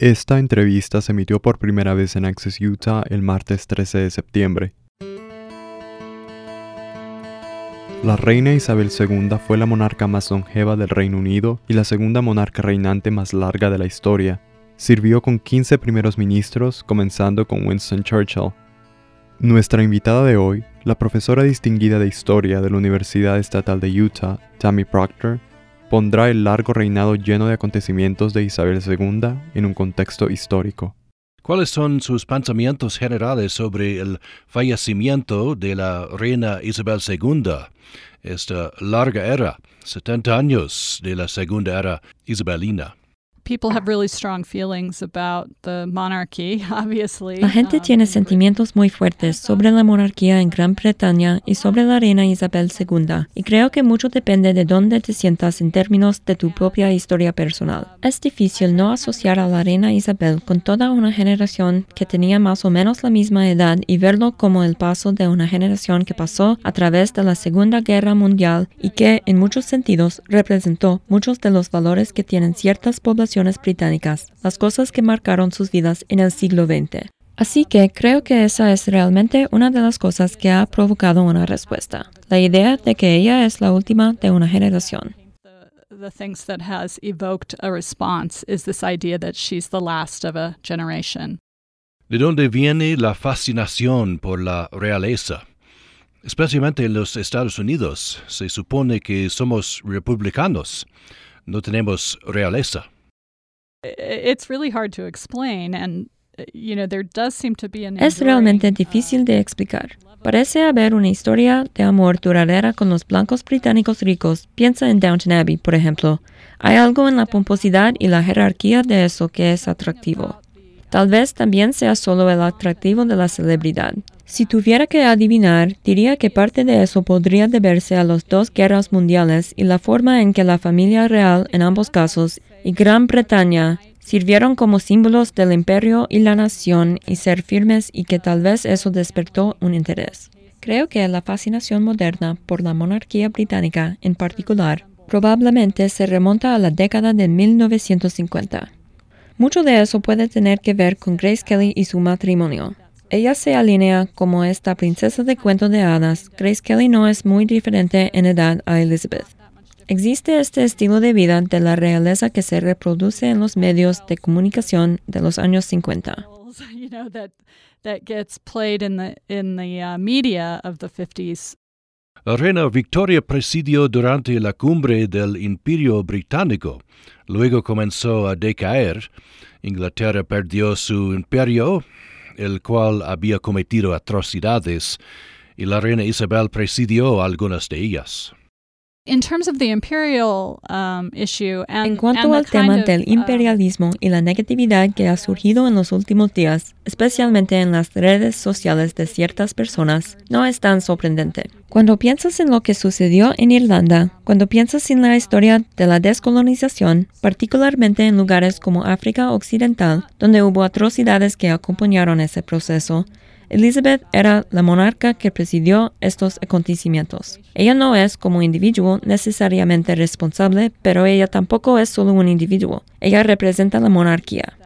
Esta entrevista se emitió por primera vez en Access Utah el martes 13 de septiembre. La reina Isabel II fue la monarca más longeva del Reino Unido y la segunda monarca reinante más larga de la historia. Sirvió con 15 primeros ministros, comenzando con Winston Churchill. Nuestra invitada de hoy, la profesora distinguida de historia de la Universidad Estatal de Utah, Tammy Proctor, pondrá el largo reinado lleno de acontecimientos de Isabel II en un contexto histórico. ¿Cuáles son sus pensamientos generales sobre el fallecimiento de la reina Isabel II? Esta larga era, 70 años de la segunda era isabelina. La gente tiene sentimientos muy fuertes sobre la monarquía en Gran Bretaña y sobre la reina Isabel II, y creo que mucho depende de dónde te sientas en términos de tu propia historia personal. Es difícil no asociar a la reina Isabel con toda una generación que tenía más o menos la misma edad y verlo como el paso de una generación que pasó a través de la Segunda Guerra Mundial y que, en muchos sentidos, representó muchos de los valores que tienen ciertas poblaciones británicas, las cosas que marcaron sus vidas en el siglo XX. Así que creo que esa es realmente una de las cosas que ha provocado una respuesta, la idea de que ella es la última de una generación. ¿De dónde viene la fascinación por la realeza? Especialmente en los Estados Unidos, se supone que somos republicanos, no tenemos realeza. Es realmente difícil de explicar. Parece haber una historia de amor duradera con los blancos británicos ricos. Piensa en Downton Abbey, por ejemplo. Hay algo en la pomposidad y la jerarquía de eso que es atractivo. Tal vez también sea solo el atractivo de la celebridad. Si tuviera que adivinar, diría que parte de eso podría deberse a las dos guerras mundiales y la forma en que la familia real en ambos casos y Gran Bretaña sirvieron como símbolos del imperio y la nación y ser firmes y que tal vez eso despertó un interés. Creo que la fascinación moderna por la monarquía británica en particular probablemente se remonta a la década de 1950. Mucho de eso puede tener que ver con Grace Kelly y su matrimonio. Ella se alinea como esta princesa de cuento de hadas. Grace Kelly no es muy diferente en edad a Elizabeth. Existe este estilo de vida de la realeza que se reproduce en los medios de comunicación de los años 50. La reina Victoria presidió durante la cumbre del Imperio Británico. Luego comenzó a decaer. Inglaterra perdió su imperio, el cual había cometido atrocidades, y la reina Isabel presidió algunas de ellas. Um, en cuanto al tema del um, imperialismo y la negatividad que ha surgido en los últimos días, especialmente en las redes sociales de ciertas personas, no es tan sorprendente. Cuando piensas en lo que sucedió en Irlanda, cuando piensas en la historia de la descolonización, particularmente en lugares como África Occidental, donde hubo atrocidades que acompañaron ese proceso, Elizabeth era la monarca que presidió estos acontecimientos. Ella no es como individuo necesariamente responsable, pero ella tampoco es solo un individuo. Ella representa la monarquía.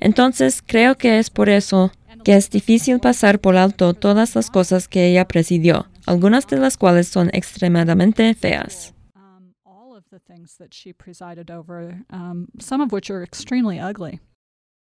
Entonces creo que es por eso que es difícil pasar por alto todas las cosas que ella presidió, algunas de las cuales son extremadamente feas.